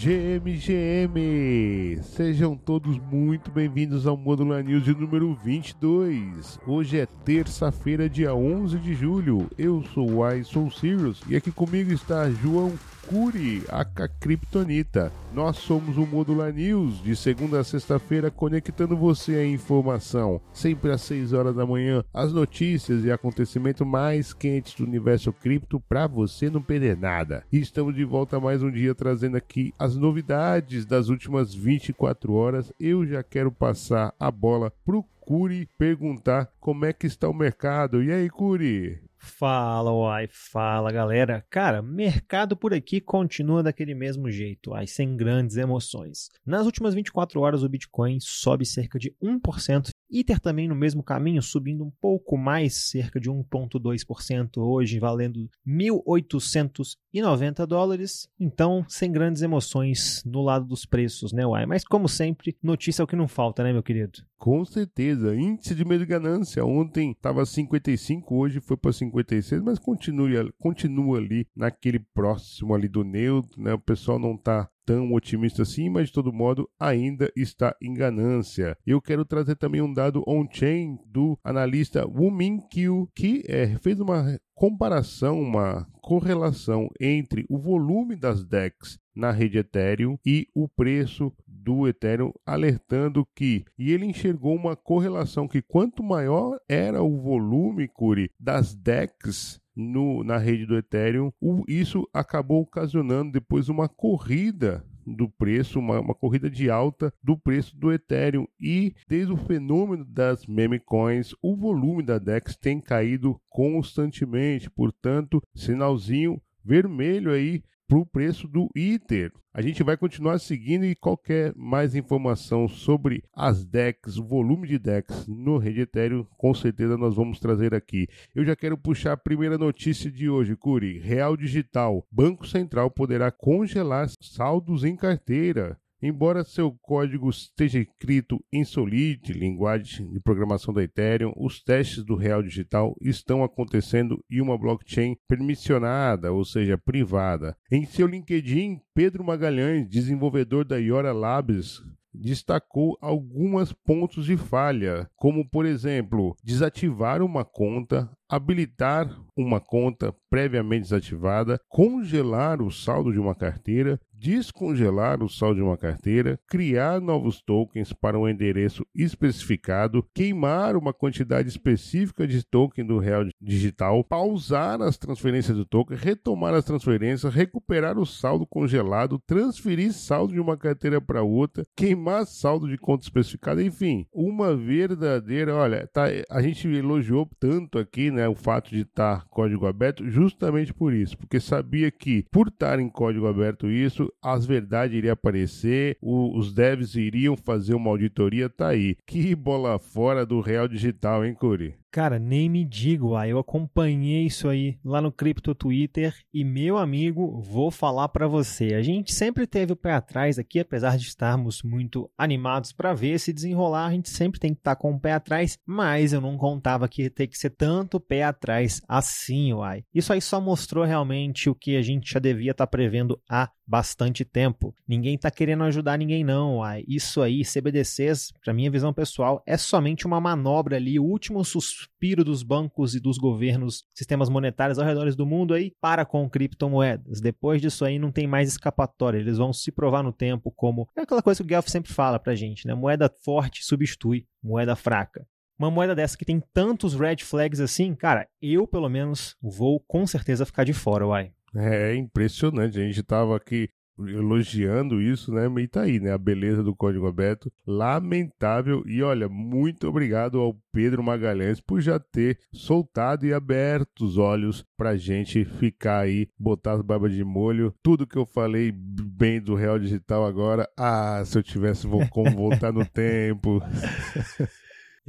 GMGM! Sejam todos muito bem-vindos ao Modular News de número 22. Hoje é terça-feira, dia 11 de julho. Eu sou o I Sou Sirius e aqui comigo está João Curi, a Kryptonita. Nós somos o Modular News, de segunda a sexta-feira, conectando você à informação. Sempre às 6 horas da manhã, as notícias e acontecimentos mais quentes do universo cripto para você não perder nada. E estamos de volta mais um dia trazendo aqui as novidades das últimas 24 horas. Eu já quero passar a bola pro Curi perguntar como é que está o mercado. E aí, Curi? Fala, uai, fala galera. Cara, mercado por aqui continua daquele mesmo jeito, uai, sem grandes emoções. Nas últimas 24 horas, o Bitcoin sobe cerca de 1%, Ether também no mesmo caminho, subindo um pouco mais, cerca de 1,2% hoje, valendo 1.890 dólares. Então, sem grandes emoções no lado dos preços, né, uai? Mas como sempre, notícia é o que não falta, né, meu querido? Com certeza. Índice de medo de ganância. Ontem estava 55, hoje foi para 56, mas continua, continua ali naquele próximo ali do neutro, né? O pessoal não está tão otimista assim, mas de todo modo ainda está em ganância. Eu quero trazer também um dado on-chain do analista Wu Kyu, que é, fez uma comparação, uma correlação entre o volume das DEX na rede Ethereum e o preço do Ethereum, alertando que, e ele enxergou uma correlação que quanto maior era o volume, Curi, das DEX no, na rede do Ethereum, o, isso acabou ocasionando depois uma corrida do preço, uma, uma, corrida de alta do preço do Ethereum. E desde o fenômeno das meme coins, o volume da DEX tem caído constantemente. Portanto, sinalzinho vermelho aí para o preço do ITER. A gente vai continuar seguindo e qualquer mais informação sobre as DEX, o volume de DEX no Rede Ethereum, com certeza nós vamos trazer aqui. Eu já quero puxar a primeira notícia de hoje, Curi. Real Digital. Banco Central poderá congelar saldos em carteira. Embora seu código esteja escrito em Solid, linguagem de programação da Ethereum, os testes do Real Digital estão acontecendo em uma blockchain permissionada, ou seja, privada. Em seu LinkedIn, Pedro Magalhães, desenvolvedor da Iora Labs, destacou alguns pontos de falha, como por exemplo, desativar uma conta, habilitar uma conta previamente desativada, congelar o saldo de uma carteira, descongelar o saldo de uma carteira, criar novos tokens para um endereço especificado, queimar uma quantidade específica de token do real digital, pausar as transferências do token, retomar as transferências, recuperar o saldo congelado, transferir saldo de uma carteira para outra, queimar saldo de conta especificada, enfim, uma verdadeira, olha, tá, a gente elogiou tanto aqui, né, o fato de estar código aberto, justamente por isso, porque sabia que por estar em código aberto isso, as verdades iriam aparecer, o, os devs iriam fazer uma auditoria, tá aí. Que bola fora do real digital, hein, Curi? Cara, nem me digo, ah, eu acompanhei isso aí lá no Crypto Twitter e meu amigo, vou falar para você. A gente sempre teve o pé atrás aqui, apesar de estarmos muito animados para ver se desenrolar, a gente sempre tem que estar tá com o pé atrás, mas eu não contava que ia ter que ser tanto pé atrás assim, uai. Isso aí só mostrou realmente o que a gente já devia estar tá prevendo há bastante tempo. Ninguém está querendo ajudar ninguém não, uai. Isso aí, CBDCs, para minha visão pessoal, é somente uma manobra ali, o último suspiro suspiro dos bancos e dos governos, sistemas monetários ao redor do mundo aí para com criptomoedas. Depois disso aí não tem mais escapatória, eles vão se provar no tempo como é aquela coisa que o Guelph sempre fala pra gente, né? Moeda forte substitui moeda fraca. Uma moeda dessa que tem tantos red flags assim, cara, eu pelo menos vou com certeza ficar de fora, uai. É impressionante. A gente tava aqui elogiando isso, né? E tá aí, né? A beleza do código aberto. Lamentável. E olha, muito obrigado ao Pedro Magalhães por já ter soltado e aberto os olhos pra gente ficar aí, botar as barbas de molho. Tudo que eu falei bem do Real Digital agora. Ah, se eu tivesse como voltar no tempo.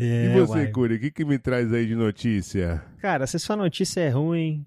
É, e você, uai. Curi, o que, que me traz aí de notícia? Cara, se sua notícia é ruim,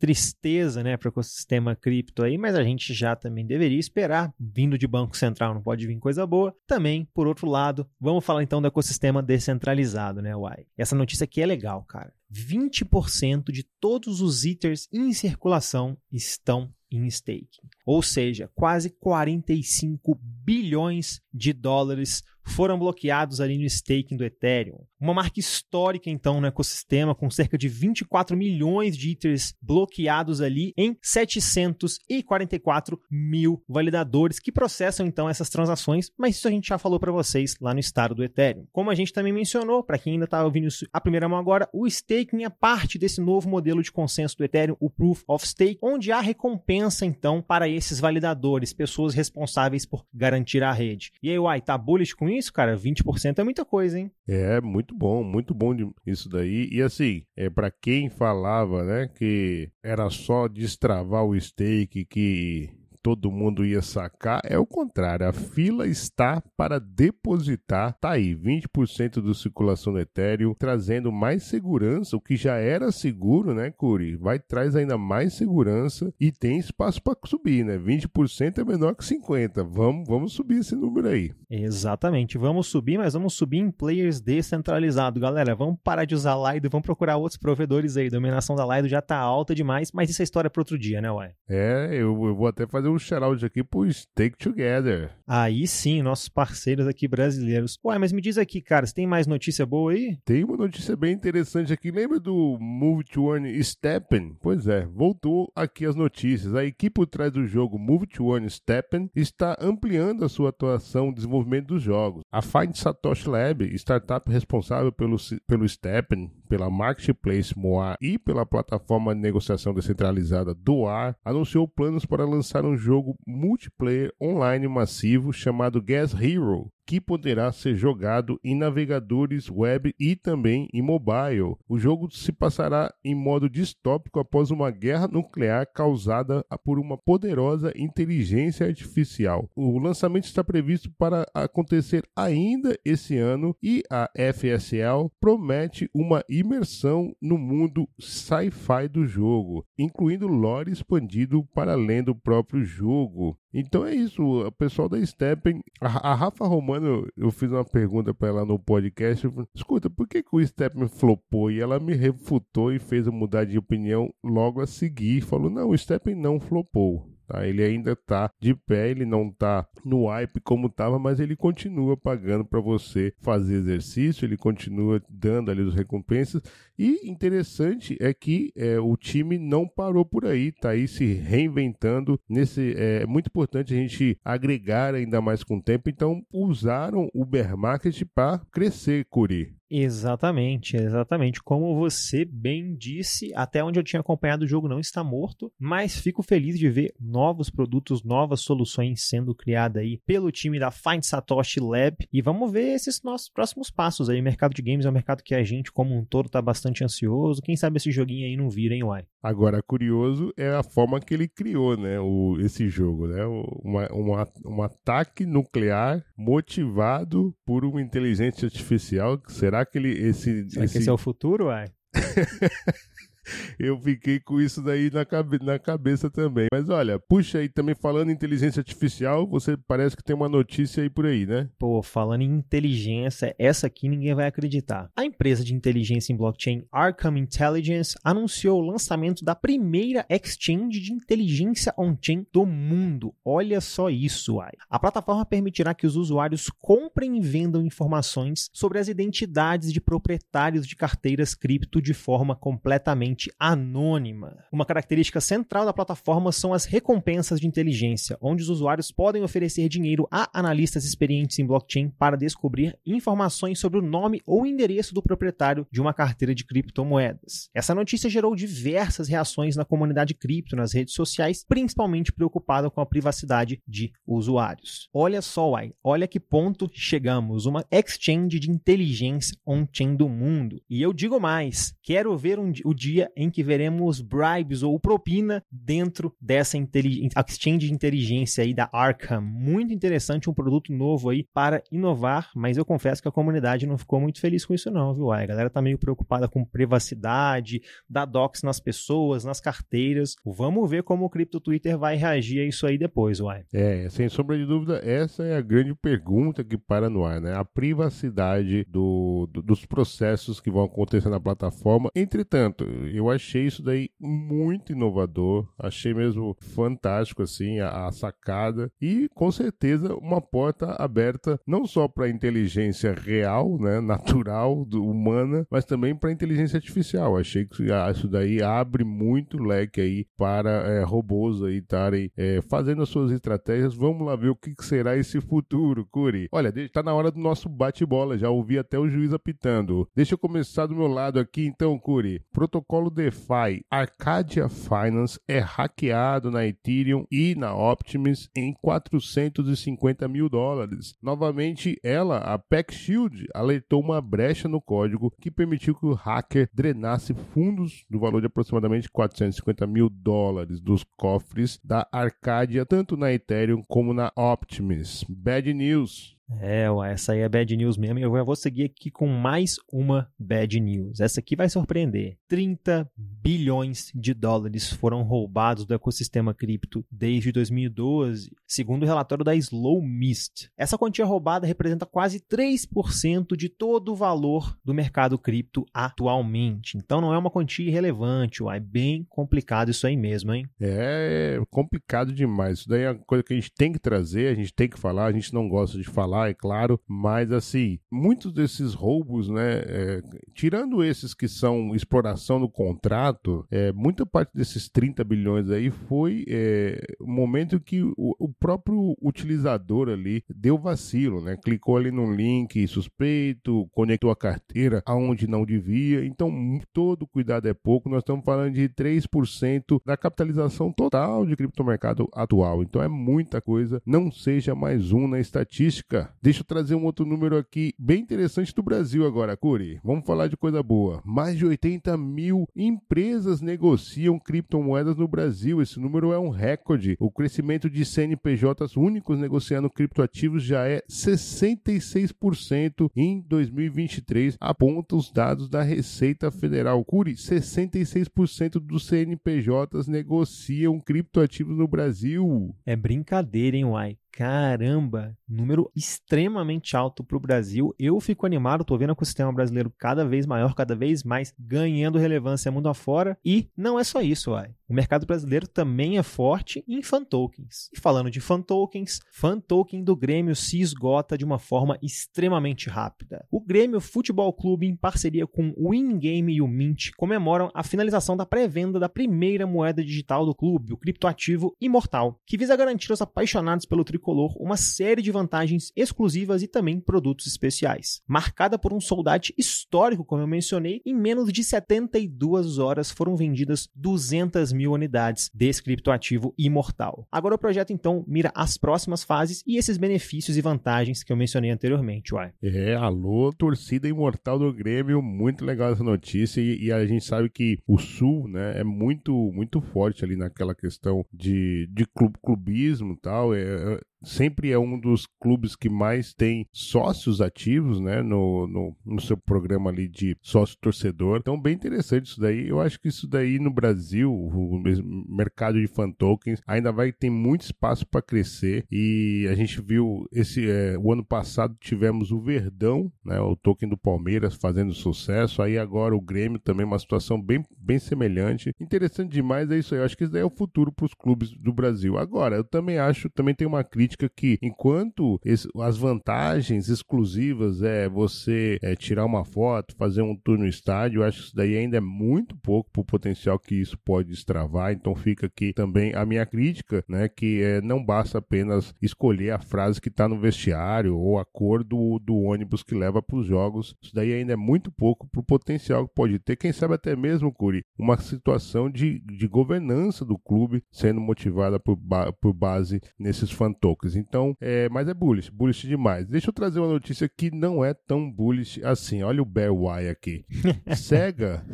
tristeza, né, para o ecossistema cripto aí, mas a gente já também deveria esperar, vindo de Banco Central não pode vir coisa boa. Também, por outro lado, vamos falar então do ecossistema descentralizado, né, Uai? Essa notícia aqui é legal, cara. 20% de todos os Ethers em circulação estão em staking. Ou seja, quase 45 bilhões de dólares foram bloqueados ali no staking do Ethereum. Uma marca histórica, então, no ecossistema, com cerca de 24 milhões de Ethers bloqueados ali em 744 mil validadores que processam, então, essas transações, mas isso a gente já falou para vocês lá no estado do Ethereum. Como a gente também mencionou, para quem ainda está ouvindo isso a primeira mão agora, o staking é parte desse novo modelo de consenso do Ethereum, o Proof of Stake, onde há recompensa, então, para esses validadores, pessoas responsáveis por garantir a rede. E aí, uai, tá bullish com isso, cara, 20% é muita coisa, hein? É, muito bom, muito bom isso daí. E assim, é para quem falava, né, que era só destravar o stake, que todo mundo ia sacar, é o contrário. A fila está para depositar. Tá aí, 20% da circulação do Ethereum, trazendo mais segurança, o que já era seguro, né, Curi? Vai traz ainda mais segurança e tem espaço para subir, né? 20% é menor que 50. Vamos, vamos subir esse número aí. Exatamente. Vamos subir, mas vamos subir em players descentralizados, galera. Vamos parar de usar Lido, vamos procurar outros provedores aí. A dominação da Lido já tá alta demais, mas isso é história para outro dia, né, ué? É, eu, eu vou até fazer um um shout aqui pro Stake Together. Aí sim, nossos parceiros aqui brasileiros. Ué, mas me diz aqui, cara, você tem mais notícia boa aí? Tem uma notícia bem interessante aqui. Lembra do Move to Earn Steppen? Pois é, voltou aqui as notícias. A equipe por trás do jogo Move to Earn Steppen está ampliando a sua atuação no desenvolvimento dos jogos. A Find Satoshi Lab, startup responsável pelo, pelo Steppen, pela Marketplace Moa e pela plataforma de negociação descentralizada Doar, anunciou planos para lançar um jogo multiplayer online massivo chamado Gas Hero, que poderá ser jogado em navegadores web e também em mobile. O jogo se passará em modo distópico após uma guerra nuclear causada por uma poderosa inteligência artificial. O lançamento está previsto para acontecer ainda esse ano e a FSL promete uma imersão no mundo sci-fi do jogo, incluindo lore expandido para além do próprio jogo. Então é isso, o pessoal da Steppen, a, a Rafa Romano, eu fiz uma pergunta para ela no podcast, falei, escuta, por que, que o Steppen flopou? E ela me refutou e fez eu mudar de opinião logo a seguir, falou, não, o Steppen não flopou. Tá? Ele ainda está de pé, ele não está no hype como estava, mas ele continua pagando para você fazer exercício, ele continua dando ali as recompensas. E interessante é que é, o time não parou por aí, está aí se reinventando. Nesse, é, é muito importante a gente agregar ainda mais com o tempo, então usaram o bear market para crescer, Curi. Exatamente, exatamente. Como você bem disse, até onde eu tinha acompanhado o jogo não está morto, mas fico feliz de ver novos produtos, novas soluções sendo criadas aí pelo time da Find Satoshi Lab e vamos ver esses nossos próximos passos aí. O mercado de games é um mercado que a gente como um todo está bastante ansioso. Quem sabe esse joguinho aí não vira, hein, uai? Agora, curioso é a forma que ele criou, né, o, esse jogo, né? Uma, uma, um ataque nuclear motivado por uma inteligência artificial. Será que ele. Esse, Será esse... que esse é o futuro, uai? eu fiquei com isso daí na, cabe na cabeça também. Mas olha, puxa aí também falando em inteligência artificial, você parece que tem uma notícia aí por aí, né? Pô, falando em inteligência, essa aqui ninguém vai acreditar. A empresa de inteligência em blockchain Arkham Intelligence anunciou o lançamento da primeira exchange de inteligência on-chain do mundo. Olha só isso, ai. A plataforma permitirá que os usuários comprem e vendam informações sobre as identidades de proprietários de carteiras cripto de forma completamente anônima. Uma característica central da plataforma são as recompensas de inteligência, onde os usuários podem oferecer dinheiro a analistas experientes em blockchain para descobrir informações sobre o nome ou endereço do proprietário de uma carteira de criptomoedas. Essa notícia gerou diversas reações na comunidade cripto nas redes sociais, principalmente preocupada com a privacidade de usuários. Olha só, uai, olha que ponto chegamos, uma exchange de inteligência on-chain do mundo. E eu digo mais, quero ver um, o dia em que veremos bribes ou propina dentro dessa exchange de inteligência aí da Arkham. Muito interessante, um produto novo aí para inovar, mas eu confesso que a comunidade não ficou muito feliz com isso não, viu? A galera tá meio preocupada com privacidade, da docs nas pessoas, nas carteiras. Vamos ver como o Crypto Twitter vai reagir a isso aí depois, uai. É, sem sombra de dúvida, essa é a grande pergunta que para no ar, né? A privacidade do, do, dos processos que vão acontecer na plataforma. Entretanto, eu achei isso daí muito inovador, achei mesmo fantástico assim a, a sacada e com certeza uma porta aberta não só para inteligência real, né, natural, do, humana, mas também para inteligência artificial. Achei que isso daí abre muito leque aí para é, robôs aí estarem é, fazendo as suas estratégias. Vamos lá ver o que, que será esse futuro, Curi. Olha, está na hora do nosso bate-bola, já ouvi até o juiz apitando. Deixa eu começar do meu lado aqui então, Curi. Protocolo DeFi Arcadia Finance é hackeado na Ethereum e na Optimus em 450 mil dólares. Novamente, ela, a Pack Shield, alertou uma brecha no código que permitiu que o hacker drenasse fundos do valor de aproximadamente 450 mil dólares dos cofres da Arcadia, tanto na Ethereum como na Optimus. Bad news. É, essa aí é bad news mesmo. Eu já vou seguir aqui com mais uma bad news. Essa aqui vai surpreender. 30 bilhões de dólares foram roubados do ecossistema cripto desde 2012, segundo o relatório da Slow Mist. Essa quantia roubada representa quase 3% de todo o valor do mercado cripto atualmente. Então não é uma quantia irrelevante, é bem complicado isso aí mesmo, hein? É complicado demais. Isso daí é uma coisa que a gente tem que trazer, a gente tem que falar, a gente não gosta de falar é claro, mas assim, muitos desses roubos, né, é, tirando esses que são exploração do contrato, é, muita parte desses 30 bilhões aí foi é, momento que o, o, próprio utilizador ali deu vacilo, né, clicou ali num link suspeito, conectou a carteira aonde não devia, então todo cuidado é pouco, nós estamos falando de 3% da capitalização total de criptomercado atual, então é muita coisa, não seja mais um na estatística Deixa eu trazer um outro número aqui bem interessante do Brasil agora, Curi. Vamos falar de coisa boa. Mais de 80 mil empresas negociam criptomoedas no Brasil. Esse número é um recorde. O crescimento de CNPJs únicos negociando criptoativos já é 66% em 2023, aponta os dados da Receita Federal. Curi, 66% dos CNPJs negociam criptoativos no Brasil. É brincadeira, hein, Uai? Caramba, número extremamente alto para o Brasil. Eu fico animado, estou vendo o ecossistema brasileiro cada vez maior, cada vez mais ganhando relevância mundo afora. E não é só isso, uai. O mercado brasileiro também é forte em fan tokens. E falando de fan tokens, fan token do Grêmio se esgota de uma forma extremamente rápida. O Grêmio Futebol Clube, em parceria com o Ingame e o Mint, comemoram a finalização da pré-venda da primeira moeda digital do clube, o criptoativo Imortal, que visa garantir aos apaixonados pelo tricolor uma série de vantagens exclusivas e também produtos especiais. Marcada por um soldado histórico, como eu mencionei, em menos de 72 horas foram vendidas 200 mil unidades desse criptoativo imortal. Agora o projeto então mira as próximas fases e esses benefícios e vantagens que eu mencionei anteriormente, uai. É, alô, torcida imortal do Grêmio, muito legal essa notícia e, e a gente sabe que o Sul, né, é muito muito forte ali naquela questão de, de club, clubismo e tal, é, é sempre é um dos clubes que mais tem sócios ativos, né, no, no, no seu programa ali de sócio torcedor. Então, bem interessante isso daí. Eu acho que isso daí no Brasil, o mercado de fan tokens, ainda vai ter muito espaço para crescer. E a gente viu esse é, o ano passado tivemos o Verdão, né, o token do Palmeiras fazendo sucesso. Aí agora o Grêmio também uma situação bem, bem semelhante. Interessante demais é isso aí. Eu acho que isso daí é o futuro para os clubes do Brasil. Agora, eu também acho, também tem uma crítica crítica que enquanto as vantagens exclusivas é você é, tirar uma foto, fazer um tour no estádio, eu acho que isso daí ainda é muito pouco para o potencial que isso pode destravar. Então fica aqui também a minha crítica, né, que é, não basta apenas escolher a frase que está no vestiário ou a cor do, do ônibus que leva para os jogos. Isso daí ainda é muito pouco para o potencial que pode ter. Quem sabe até mesmo, Curi, uma situação de, de governança do clube sendo motivada por, ba por base nesses fan Então, é, mas é bullish, bullish demais. Deixa eu trazer uma notícia que não é tão bullish assim. Olha o Bear aqui. Sega,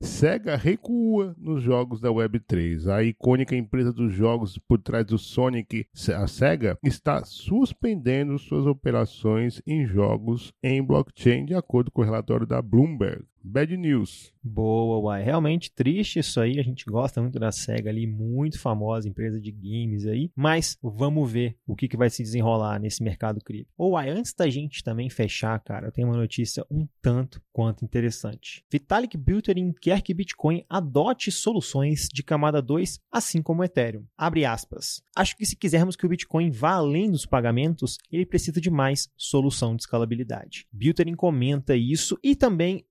Sega recua nos jogos da Web3. A icônica empresa dos jogos por trás do Sonic, a Sega, está suspendendo suas operações em jogos em blockchain, de acordo com o relatório da Bloomberg. Bad news. Boa, uai. Realmente triste isso aí. A gente gosta muito da SEGA ali, muito famosa, empresa de games aí. Mas vamos ver o que, que vai se desenrolar nesse mercado cripto. Ou uai, antes da gente também fechar, cara, eu tenho uma notícia um tanto quanto interessante. Vitalik Buterin quer que Bitcoin adote soluções de camada 2, assim como o Ethereum. Abre aspas. Acho que se quisermos que o Bitcoin vá além dos pagamentos, ele precisa de mais solução de escalabilidade. Buterin comenta isso e também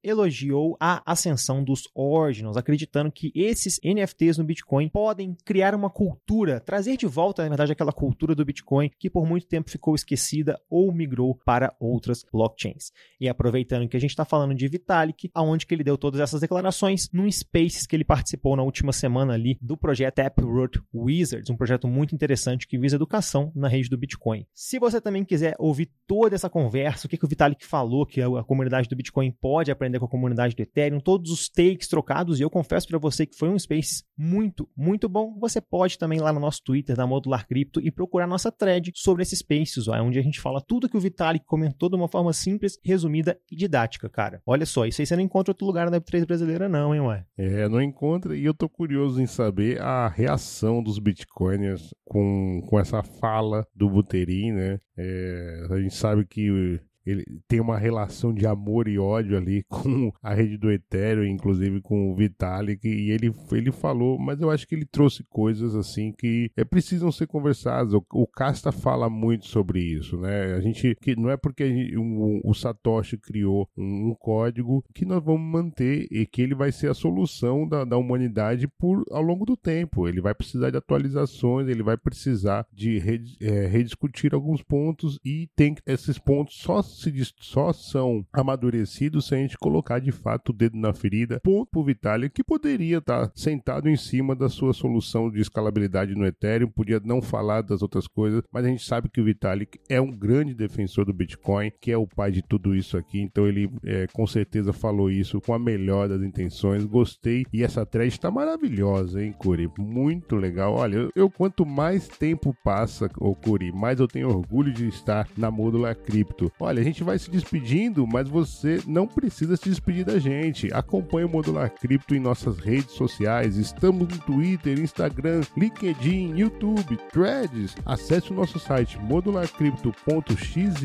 a ascensão dos Ordinals, acreditando que esses NFTs no Bitcoin podem criar uma cultura, trazer de volta, na verdade, aquela cultura do Bitcoin que por muito tempo ficou esquecida ou migrou para outras blockchains. E aproveitando que a gente está falando de Vitalik, aonde que ele deu todas essas declarações num Spaces que ele participou na última semana ali do projeto Taproot Wizards, um projeto muito interessante que visa educação na rede do Bitcoin. Se você também quiser ouvir toda essa conversa, o que, que o Vitalik falou que a comunidade do Bitcoin pode aprender com a comunidade do Ethereum, todos os takes trocados, e eu confesso para você que foi um Space muito, muito bom. Você pode também ir lá no nosso Twitter da Modular Cripto e procurar nossa thread sobre esses Spaces, ó, onde a gente fala tudo que o Vitalik comentou de uma forma simples, resumida e didática, cara. Olha só, isso aí você não encontra outro lugar na Web3 brasileira não, hein, ué? É, não encontra, e eu tô curioso em saber a reação dos Bitcoiners com, com essa fala do Buterin, né? É, a gente sabe que ele tem uma relação de amor e ódio ali com a rede do Ethereum, inclusive com o Vitalik, e ele, ele falou, mas eu acho que ele trouxe coisas assim que é, precisam ser conversadas. O, Casta fala muito sobre isso, né? A gente que não é porque gente, um, o Satoshi criou um, um, código que nós vamos manter e que ele vai ser a solução da, da humanidade por ao longo do tempo. Ele vai precisar de atualizações, ele vai precisar de é, rediscutir alguns pontos e tem esses pontos só se só são amadurecidos se a gente colocar de fato o dedo na ferida. Ponto pro Vitalik, que poderia estar tá sentado em cima da sua solução de escalabilidade no Ethereum, podia não falar das outras coisas, mas a gente sabe que o Vitalik é um grande defensor do Bitcoin, que é o pai de tudo isso aqui, então ele é, com certeza falou isso com a melhor das intenções. Gostei e essa thread está maravilhosa, hein, Curi? Muito legal. Olha, eu, eu quanto mais tempo passa, ô Curi, mais eu tenho orgulho de estar na Modular Cripto. Olha, gente vai se despedindo, mas você não precisa se despedir da gente. Acompanhe o Modular Cripto em nossas redes sociais. Estamos no Twitter, Instagram, LinkedIn, YouTube, Threads. Acesse o nosso site modularcrypto.xyz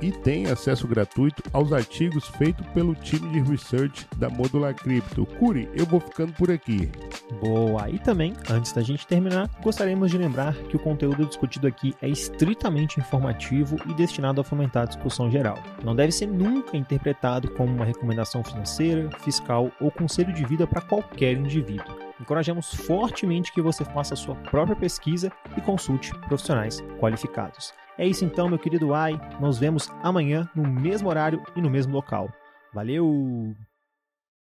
e tem acesso gratuito aos artigos feitos pelo time de research da Modular Cripto. Curi, eu vou ficando por aqui. Boa! E também, antes da gente terminar, gostaríamos de lembrar que o conteúdo discutido aqui é estritamente informativo e destinado a fomentar a discussão discussão geral. Não deve ser nunca interpretado como uma recomendação financeira, fiscal ou conselho de vida para qualquer indivíduo. Encorajamos fortemente que você faça a sua própria pesquisa e consulte profissionais qualificados. É isso então, meu querido Ai. Nos vemos amanhã no mesmo horário e no mesmo local. Valeu!